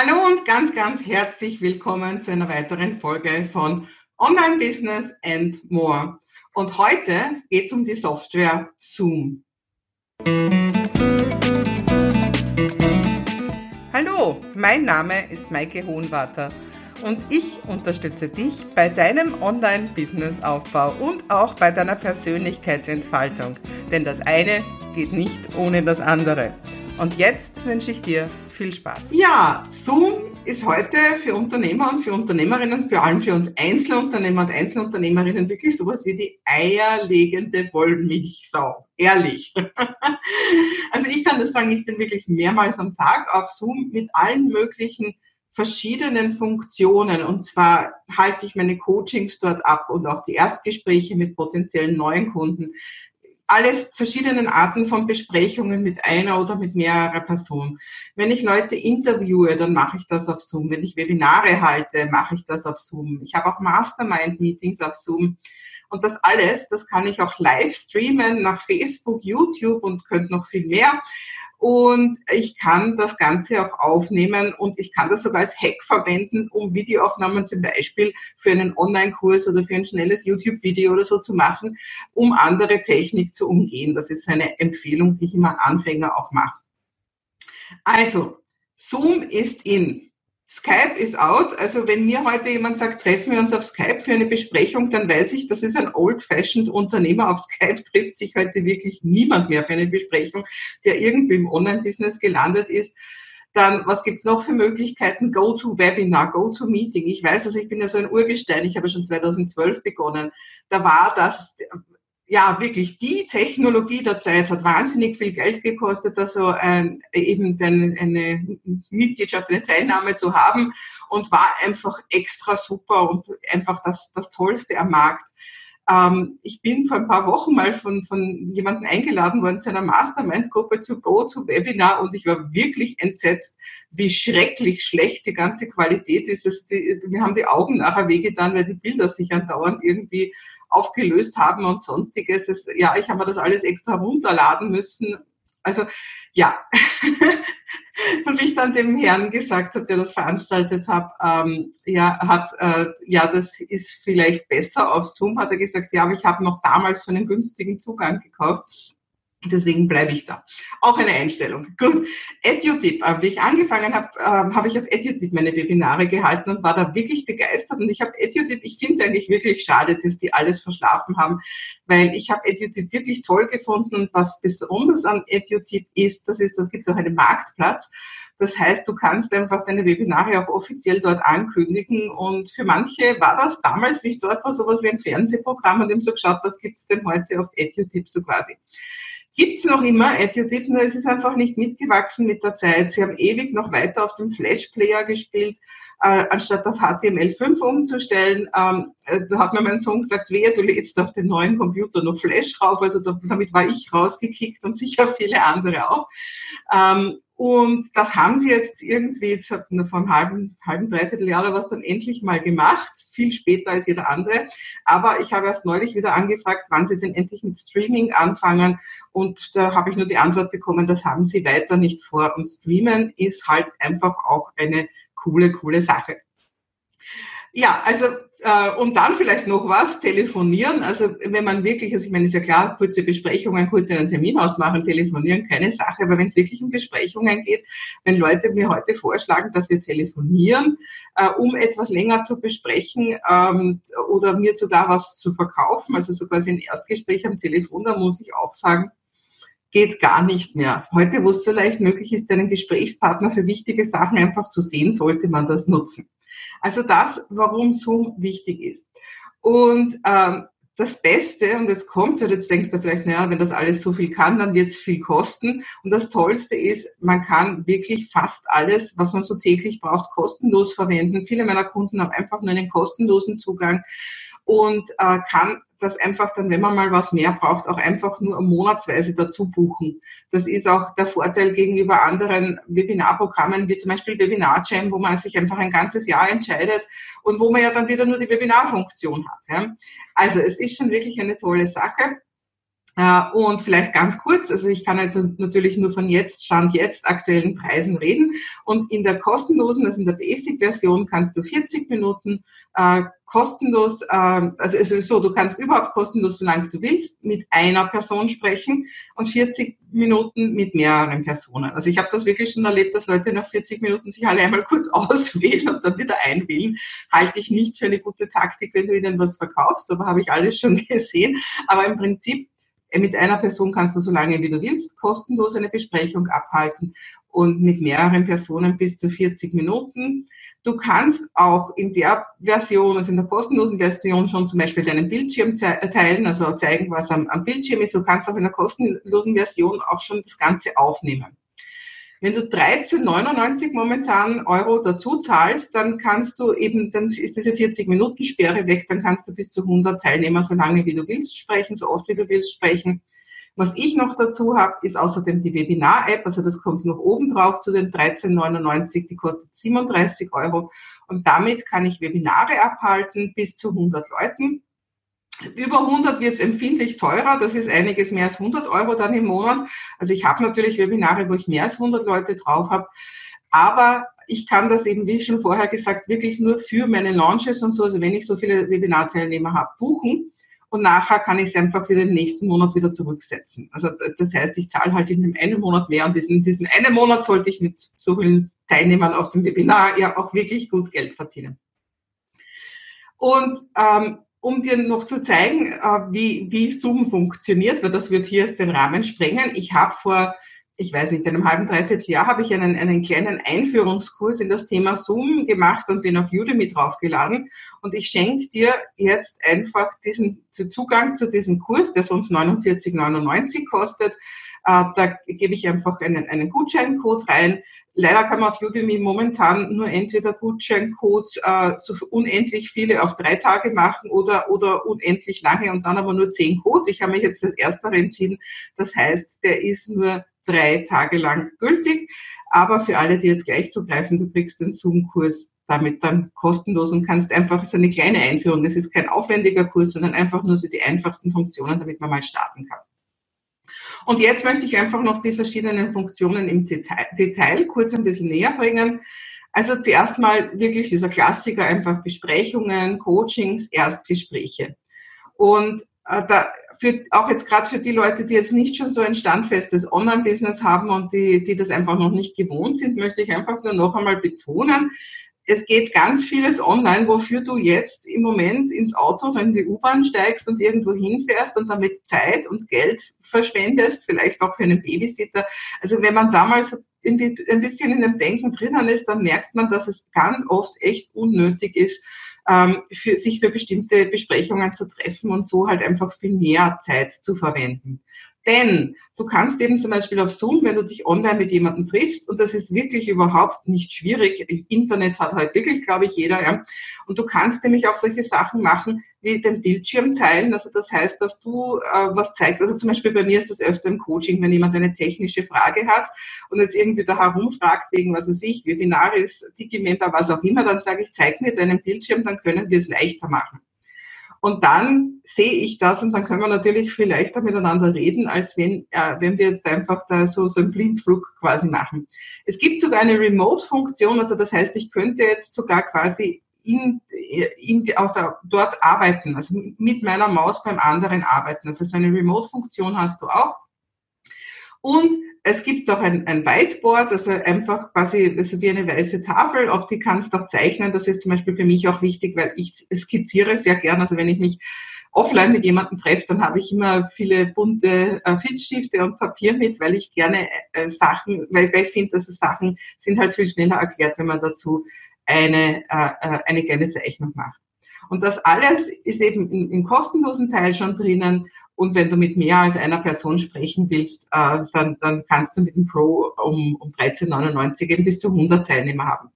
Hallo und ganz, ganz herzlich willkommen zu einer weiteren Folge von Online Business and More. Und heute geht es um die Software Zoom. Hallo, mein Name ist Maike Hohenwarter und ich unterstütze dich bei deinem Online-Business-Aufbau und auch bei deiner Persönlichkeitsentfaltung. Denn das eine geht nicht ohne das andere. Und jetzt wünsche ich dir viel Spaß. Ja, Zoom ist heute für Unternehmer und für Unternehmerinnen, vor allem für uns Einzelunternehmer und Einzelunternehmerinnen wirklich sowas wie die eierlegende Wollmilchsau. Ehrlich. also ich kann das sagen, ich bin wirklich mehrmals am Tag auf Zoom mit allen möglichen verschiedenen Funktionen. Und zwar halte ich meine Coachings dort ab und auch die Erstgespräche mit potenziellen neuen Kunden alle verschiedenen Arten von Besprechungen mit einer oder mit mehrerer Person. Wenn ich Leute interviewe, dann mache ich das auf Zoom. Wenn ich Webinare halte, mache ich das auf Zoom. Ich habe auch Mastermind-Meetings auf Zoom. Und das alles, das kann ich auch live streamen nach Facebook, YouTube und könnte noch viel mehr und ich kann das Ganze auch aufnehmen und ich kann das sogar als Hack verwenden, um Videoaufnahmen zum Beispiel für einen Online-Kurs oder für ein schnelles YouTube-Video oder so zu machen, um andere Technik zu umgehen. Das ist eine Empfehlung, die ich immer Anfänger auch mache. Also, Zoom ist in. Skype ist out. Also wenn mir heute jemand sagt, treffen wir uns auf Skype für eine Besprechung, dann weiß ich, das ist ein old-fashioned Unternehmer. Auf Skype trifft sich heute wirklich niemand mehr für eine Besprechung, der irgendwie im Online-Business gelandet ist. Dann, was gibt's noch für Möglichkeiten? Go-to-Webinar, Go-to-Meeting. Ich weiß, also ich bin ja so ein Urgestein. Ich habe schon 2012 begonnen. Da war das ja, wirklich die Technologie der Zeit hat wahnsinnig viel Geld gekostet, also ähm, eben den, eine Mitgliedschaft, eine Teilnahme zu haben und war einfach extra super und einfach das, das Tollste am Markt. Ähm, ich bin vor ein paar Wochen mal von, von jemandem eingeladen worden zu einer Mastermind-Gruppe zu Go-to-Webinar und ich war wirklich entsetzt, wie schrecklich schlecht die ganze Qualität ist. Es, die, wir haben die Augen nachher wehgetan, weil die Bilder sich andauernd irgendwie aufgelöst haben und sonstiges. Es, ja, ich habe mir das alles extra runterladen müssen. Also ja, und wie ich dann dem Herrn gesagt habe, der das veranstaltet hat, ähm, ja, hat, äh, ja, das ist vielleicht besser auf Zoom, hat er gesagt, ja, aber ich habe noch damals für einen günstigen Zugang gekauft. Deswegen bleibe ich da. Auch eine Einstellung. Gut. EduTip. Wie ich angefangen habe, ähm, habe ich auf EduTip meine Webinare gehalten und war da wirklich begeistert. Und ich habe EduTip, ich finde es eigentlich wirklich schade, dass die alles verschlafen haben, weil ich habe EduTip wirklich toll gefunden. Und was besonders an EduTip ist, das ist, dort gibt es auch einen Marktplatz. Das heißt, du kannst einfach deine Webinare auch offiziell dort ankündigen. Und für manche war das damals, wie ich dort war, sowas wie ein Fernsehprogramm und eben so geschaut, was gibt's denn heute auf EduTip so quasi gibt's noch immer EduTip, nur es ist einfach nicht mitgewachsen mit der Zeit. Sie haben ewig noch weiter auf dem Flash-Player gespielt, äh, anstatt auf HTML5 umzustellen. Ähm, äh, da hat mir mein Sohn gesagt, wehe, du lädst auf den neuen Computer noch Flash rauf. Also da, damit war ich rausgekickt und sicher viele andere auch. Ähm, und das haben sie jetzt irgendwie, jetzt hat vor einem halben, halben, dreiviertel Jahr oder was dann endlich mal gemacht, viel später als jeder andere. Aber ich habe erst neulich wieder angefragt, wann sie denn endlich mit Streaming anfangen. Und da habe ich nur die Antwort bekommen, das haben sie weiter nicht vor. Und Streamen ist halt einfach auch eine coole, coole Sache. Ja, also äh, und dann vielleicht noch was, telefonieren. Also wenn man wirklich, also ich meine, ist ja klar, kurze Besprechungen, kurz einen Termin ausmachen, telefonieren, keine Sache. Aber wenn es wirklich um Besprechungen geht, wenn Leute mir heute vorschlagen, dass wir telefonieren, äh, um etwas länger zu besprechen ähm, oder mir sogar was zu verkaufen, also so quasi ein Erstgespräch am Telefon, da muss ich auch sagen, geht gar nicht mehr. Heute, wo es so leicht möglich ist, einen Gesprächspartner für wichtige Sachen einfach zu sehen, sollte man das nutzen. Also das, warum Zoom wichtig ist. Und ähm, das Beste, und jetzt kommt's, und jetzt denkst du vielleicht, naja, wenn das alles so viel kann, dann wird's viel kosten. Und das Tollste ist, man kann wirklich fast alles, was man so täglich braucht, kostenlos verwenden. Viele meiner Kunden haben einfach nur einen kostenlosen Zugang und äh, kann das einfach dann, wenn man mal was mehr braucht, auch einfach nur monatsweise dazu buchen. Das ist auch der Vorteil gegenüber anderen Webinarprogrammen, wie zum Beispiel Webinar Jam, wo man sich einfach ein ganzes Jahr entscheidet und wo man ja dann wieder nur die Webinarfunktion hat. Ja. Also es ist schon wirklich eine tolle Sache. Äh, und vielleicht ganz kurz, also ich kann jetzt natürlich nur von jetzt, Stand jetzt, aktuellen Preisen reden. Und in der kostenlosen, also in der Basic-Version kannst du 40 Minuten äh, kostenlos, äh, also, also so, du kannst überhaupt kostenlos, solange du willst, mit einer Person sprechen und 40 Minuten mit mehreren Personen. Also ich habe das wirklich schon erlebt, dass Leute nach 40 Minuten sich alle einmal kurz auswählen und dann wieder einwählen. Halte ich nicht für eine gute Taktik, wenn du ihnen was verkaufst, aber habe ich alles schon gesehen. Aber im Prinzip mit einer Person kannst du so lange wie du willst kostenlos eine Besprechung abhalten und mit mehreren Personen bis zu 40 Minuten. Du kannst auch in der Version, also in der kostenlosen Version schon zum Beispiel deinen Bildschirm teilen, also zeigen, was am, am Bildschirm ist. Du kannst auch in der kostenlosen Version auch schon das Ganze aufnehmen. Wenn du 13,99 momentan Euro dazu zahlst, dann kannst du eben, dann ist diese 40-Minuten-Sperre weg, dann kannst du bis zu 100 Teilnehmer so lange wie du willst sprechen, so oft wie du willst sprechen. Was ich noch dazu habe, ist außerdem die Webinar-App, also das kommt noch oben drauf zu den 13,99, die kostet 37 Euro und damit kann ich Webinare abhalten bis zu 100 Leuten. Über 100 wird es empfindlich teurer, das ist einiges mehr als 100 Euro dann im Monat. Also ich habe natürlich Webinare, wo ich mehr als 100 Leute drauf habe, aber ich kann das eben, wie schon vorher gesagt, wirklich nur für meine Launches und so, also wenn ich so viele Webinarteilnehmer habe, buchen und nachher kann ich es einfach für den nächsten Monat wieder zurücksetzen. Also das heißt, ich zahle halt in dem einen Monat mehr und diesen, diesen einen Monat sollte ich mit so vielen Teilnehmern auf dem Webinar ja auch wirklich gut Geld verdienen. Und ähm, um dir noch zu zeigen, äh, wie, wie Zoom funktioniert, weil das wird hier jetzt den Rahmen sprengen. Ich habe vor, ich weiß nicht, einem halben, dreiviertel Jahr habe ich einen, einen kleinen Einführungskurs in das Thema Zoom gemacht und den auf Udemy draufgeladen. Und ich schenke dir jetzt einfach diesen Zugang zu diesem Kurs, der sonst 49,99 kostet. Äh, da gebe ich einfach einen, einen Gutscheincode rein Leider kann man auf Udemy momentan nur entweder Gutscheincodes äh, so unendlich viele auf drei Tage machen oder, oder unendlich lange und dann aber nur zehn Codes. Ich habe mich jetzt fürs Erstere entschieden. Das heißt, der ist nur drei Tage lang gültig. Aber für alle, die jetzt gleich zugreifen, du kriegst den Zoom-Kurs damit dann kostenlos und kannst einfach so eine kleine Einführung. Das ist kein aufwendiger Kurs, sondern einfach nur so die einfachsten Funktionen, damit man mal starten kann. Und jetzt möchte ich einfach noch die verschiedenen Funktionen im Detail, Detail kurz ein bisschen näher bringen. Also zuerst mal wirklich dieser Klassiker, einfach Besprechungen, Coachings, Erstgespräche. Und äh, da, für, auch jetzt gerade für die Leute, die jetzt nicht schon so ein standfestes Online-Business haben und die, die das einfach noch nicht gewohnt sind, möchte ich einfach nur noch einmal betonen, es geht ganz vieles online, wofür du jetzt im Moment ins Auto oder in die U-Bahn steigst und irgendwo hinfährst und damit Zeit und Geld verschwendest, vielleicht auch für einen Babysitter. Also wenn man damals ein bisschen in dem Denken drinnen ist, dann merkt man, dass es ganz oft echt unnötig ist, ähm, für, sich für bestimmte Besprechungen zu treffen und so halt einfach viel mehr Zeit zu verwenden. Denn du kannst eben zum Beispiel auf Zoom, wenn du dich online mit jemandem triffst, und das ist wirklich überhaupt nicht schwierig, Internet hat halt wirklich, glaube ich, jeder, ja, und du kannst nämlich auch solche Sachen machen, wie den Bildschirm teilen. Also das heißt, dass du äh, was zeigst. Also zum Beispiel bei mir ist das öfter im Coaching, wenn jemand eine technische Frage hat und jetzt irgendwie da herumfragt wegen, was weiß ich, Webinaris, Digimember, was auch immer, dann sage ich, zeig mir deinen Bildschirm, dann können wir es leichter machen. Und dann sehe ich das und dann können wir natürlich viel leichter miteinander reden, als wenn, äh, wenn wir jetzt einfach da so, so einen Blindflug quasi machen. Es gibt sogar eine Remote-Funktion, also das heißt, ich könnte jetzt sogar quasi in, in, also dort arbeiten, also mit meiner Maus beim anderen arbeiten. Also so eine Remote-Funktion hast du auch. Und es gibt auch ein, ein Whiteboard, also einfach quasi also wie eine weiße Tafel, auf die kannst du auch zeichnen. Das ist zum Beispiel für mich auch wichtig, weil ich skizziere sehr gern. Also wenn ich mich offline mit jemandem treffe, dann habe ich immer viele bunte äh, Filzstifte und Papier mit, weil ich gerne äh, Sachen, weil, weil ich finde, dass Sachen sind halt viel schneller erklärt, wenn man dazu eine, äh, äh eine kleine Zeichnung macht. Und das alles ist eben im kostenlosen Teil schon drinnen und wenn du mit mehr als einer Person sprechen willst, äh, dann, dann kannst du mit dem Pro um, um 13,99 eben bis zu 100 Teilnehmer haben.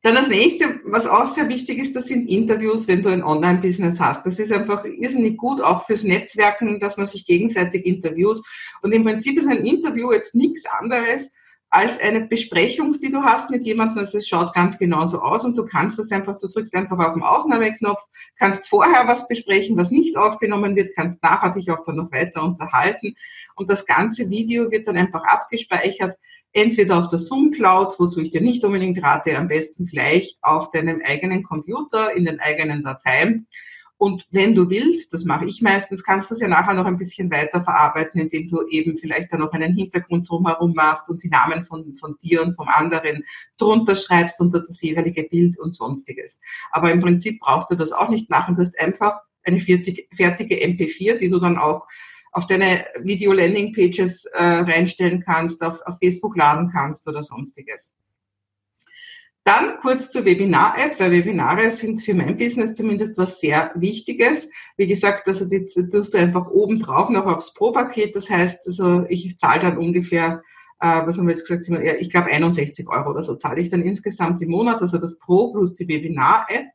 Dann das nächste, was auch sehr wichtig ist, das sind Interviews, wenn du ein Online-Business hast. Das ist einfach irrsinnig gut, auch fürs Netzwerken, dass man sich gegenseitig interviewt. Und im Prinzip ist ein Interview jetzt nichts anderes, als eine Besprechung, die du hast mit jemandem. Also es schaut ganz genauso aus und du kannst das einfach, du drückst einfach auf den Aufnahmeknopf, kannst vorher was besprechen, was nicht aufgenommen wird, kannst nachher dich auch dann noch weiter unterhalten und das ganze Video wird dann einfach abgespeichert, entweder auf der Zoom Cloud, wozu ich dir nicht unbedingt rate, am besten gleich auf deinem eigenen Computer in den eigenen Dateien und wenn du willst, das mache ich meistens, kannst du es ja nachher noch ein bisschen weiter verarbeiten, indem du eben vielleicht da noch einen Hintergrund drumherum machst und die Namen von, von dir und vom anderen drunter schreibst unter das jeweilige Bild und sonstiges. Aber im Prinzip brauchst du das auch nicht machen. Du hast einfach eine fertige, fertige MP4, die du dann auch auf deine Video-Landing-Pages äh, reinstellen kannst, auf, auf Facebook laden kannst oder sonstiges. Dann kurz zur Webinar-App, weil Webinare sind für mein Business zumindest was sehr Wichtiges. Wie gesagt, also die tust du einfach oben drauf noch aufs Pro-Paket. Das heißt, also ich zahle dann ungefähr, äh, was haben wir jetzt gesagt, ich glaube 61 Euro oder so zahle ich dann insgesamt im Monat, also das Pro plus die Webinar-App.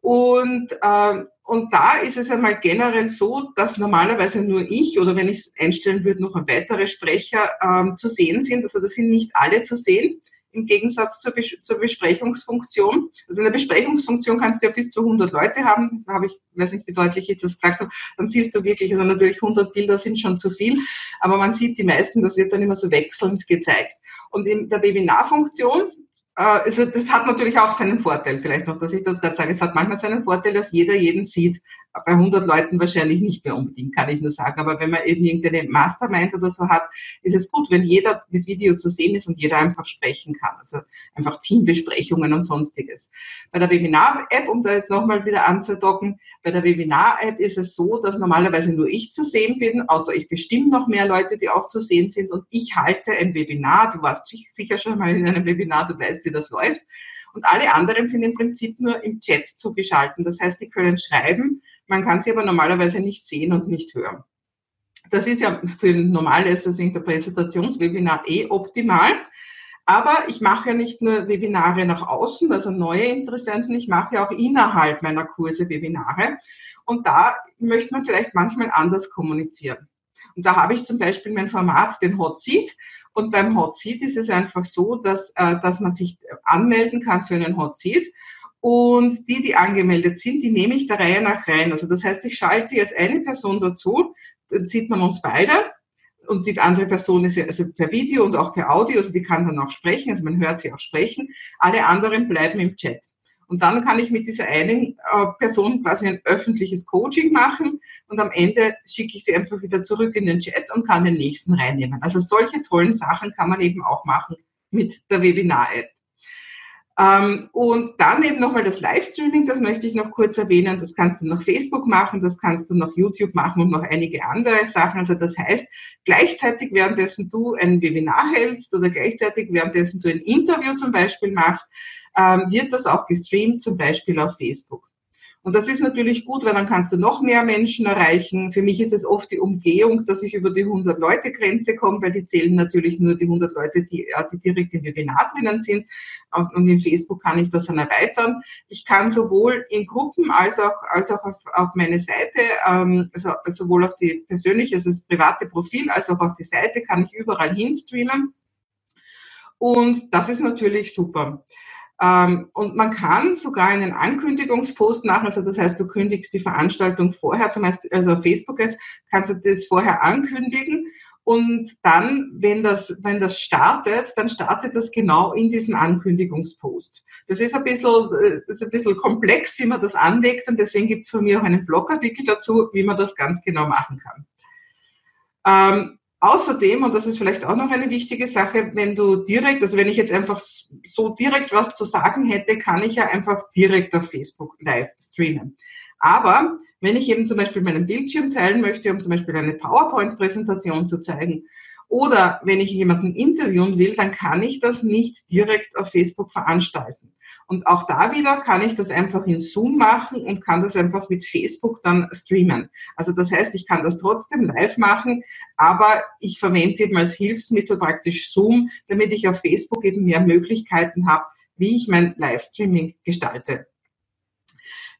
Und, äh, und da ist es einmal generell so, dass normalerweise nur ich oder wenn ich es einstellen würde, noch ein weiterer Sprecher ähm, zu sehen sind. Also das sind nicht alle zu sehen im Gegensatz zur, Bes zur Besprechungsfunktion. Also in der Besprechungsfunktion kannst du ja bis zu 100 Leute haben. Da habe ich, weiß nicht, wie deutlich ich das gesagt habe. Dann siehst du wirklich, also natürlich 100 Bilder sind schon zu viel, aber man sieht die meisten, das wird dann immer so wechselnd gezeigt. Und in der Webinarfunktion äh, also das hat natürlich auch seinen Vorteil, vielleicht noch, dass ich das gerade sage. Es hat manchmal seinen Vorteil, dass jeder jeden sieht. Bei 100 Leuten wahrscheinlich nicht mehr unbedingt, kann ich nur sagen. Aber wenn man eben irgendeine Mastermind oder so hat, ist es gut, wenn jeder mit Video zu sehen ist und jeder einfach sprechen kann. Also einfach Teambesprechungen und sonstiges. Bei der Webinar-App, um da jetzt nochmal wieder anzudocken, bei der Webinar-App ist es so, dass normalerweise nur ich zu sehen bin, außer ich bestimme noch mehr Leute, die auch zu sehen sind und ich halte ein Webinar. Du warst sicher schon mal in einem Webinar, du weißt, wie das läuft. Und alle anderen sind im Prinzip nur im Chat zugeschaltet. Das heißt, die können schreiben, man kann sie aber normalerweise nicht sehen und nicht hören. Das ist ja für ein normales, also Präsentationswebinar eh optimal. Aber ich mache ja nicht nur Webinare nach außen, also neue Interessenten, ich mache ja auch innerhalb meiner Kurse Webinare. Und da möchte man vielleicht manchmal anders kommunizieren. Und da habe ich zum Beispiel mein Format, den Hot Seat. Und beim Hot Seat ist es einfach so, dass, äh, dass man sich anmelden kann für einen Hot Seat. Und die, die angemeldet sind, die nehme ich der Reihe nach rein. Also das heißt, ich schalte jetzt eine Person dazu, dann sieht man uns beide. Und die andere Person ist ja also per Video und auch per Audio, also die kann dann auch sprechen, also man hört sie auch sprechen. Alle anderen bleiben im Chat. Und dann kann ich mit dieser einen äh, Person quasi ein öffentliches Coaching machen und am Ende schicke ich sie einfach wieder zurück in den Chat und kann den nächsten reinnehmen. Also solche tollen Sachen kann man eben auch machen mit der Webinar-App. Ähm, und dann eben nochmal das Livestreaming, das möchte ich noch kurz erwähnen. Das kannst du nach Facebook machen, das kannst du nach YouTube machen und noch einige andere Sachen. Also das heißt, gleichzeitig währenddessen du ein Webinar hältst oder gleichzeitig währenddessen du ein Interview zum Beispiel machst, ähm, wird das auch gestreamt, zum Beispiel auf Facebook. Und das ist natürlich gut, weil dann kannst du noch mehr Menschen erreichen. Für mich ist es oft die Umgehung, dass ich über die 100-Leute-Grenze komme, weil die zählen natürlich nur die 100 Leute, die, die direkt im Webinar drinnen sind. Und in Facebook kann ich das dann erweitern. Ich kann sowohl in Gruppen als auch, als auch auf, auf meine Seite, ähm, also sowohl auf die persönliche, also das private Profil, als auch auf die Seite, kann ich überall hinstreamen. Und das ist natürlich super. Ähm, und man kann sogar einen Ankündigungspost machen, also das heißt, du kündigst die Veranstaltung vorher, zum Beispiel, also auf Facebook jetzt, kannst du das vorher ankündigen und dann, wenn das, wenn das startet, dann startet das genau in diesem Ankündigungspost. Das ist ein bisschen, äh, ist ein bisschen komplex, wie man das anlegt und deswegen gibt es von mir auch einen Blogartikel dazu, wie man das ganz genau machen kann. Ähm, Außerdem, und das ist vielleicht auch noch eine wichtige Sache, wenn du direkt, also wenn ich jetzt einfach so direkt was zu sagen hätte, kann ich ja einfach direkt auf Facebook live streamen. Aber wenn ich eben zum Beispiel meinen Bildschirm teilen möchte, um zum Beispiel eine PowerPoint-Präsentation zu zeigen, oder wenn ich jemanden interviewen will, dann kann ich das nicht direkt auf Facebook veranstalten. Und auch da wieder kann ich das einfach in Zoom machen und kann das einfach mit Facebook dann streamen. Also das heißt, ich kann das trotzdem live machen, aber ich verwende eben als Hilfsmittel praktisch Zoom, damit ich auf Facebook eben mehr Möglichkeiten habe, wie ich mein Livestreaming gestalte.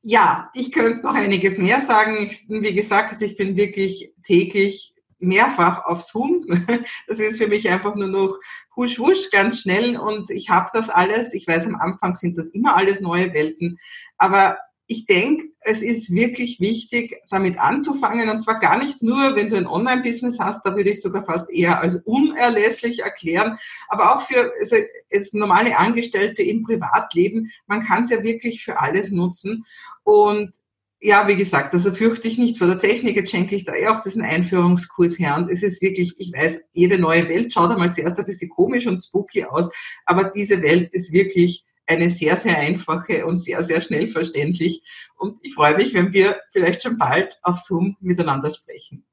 Ja, ich könnte noch einiges mehr sagen. Wie gesagt, ich bin wirklich täglich mehrfach auf Zoom. Das ist für mich einfach nur noch husch husch ganz schnell und ich habe das alles. Ich weiß, am Anfang sind das immer alles neue Welten, aber ich denke, es ist wirklich wichtig, damit anzufangen. Und zwar gar nicht nur, wenn du ein Online-Business hast, da würde ich sogar fast eher als unerlässlich erklären, aber auch für also normale Angestellte im Privatleben. Man kann es ja wirklich für alles nutzen. Und ja, wie gesagt, also fürchte ich nicht vor der Technik. Jetzt schenke ich da eh auch diesen Einführungskurs her. Und es ist wirklich, ich weiß, jede neue Welt schaut einmal zuerst ein bisschen komisch und spooky aus. Aber diese Welt ist wirklich eine sehr, sehr einfache und sehr, sehr schnell verständlich. Und ich freue mich, wenn wir vielleicht schon bald auf Zoom miteinander sprechen.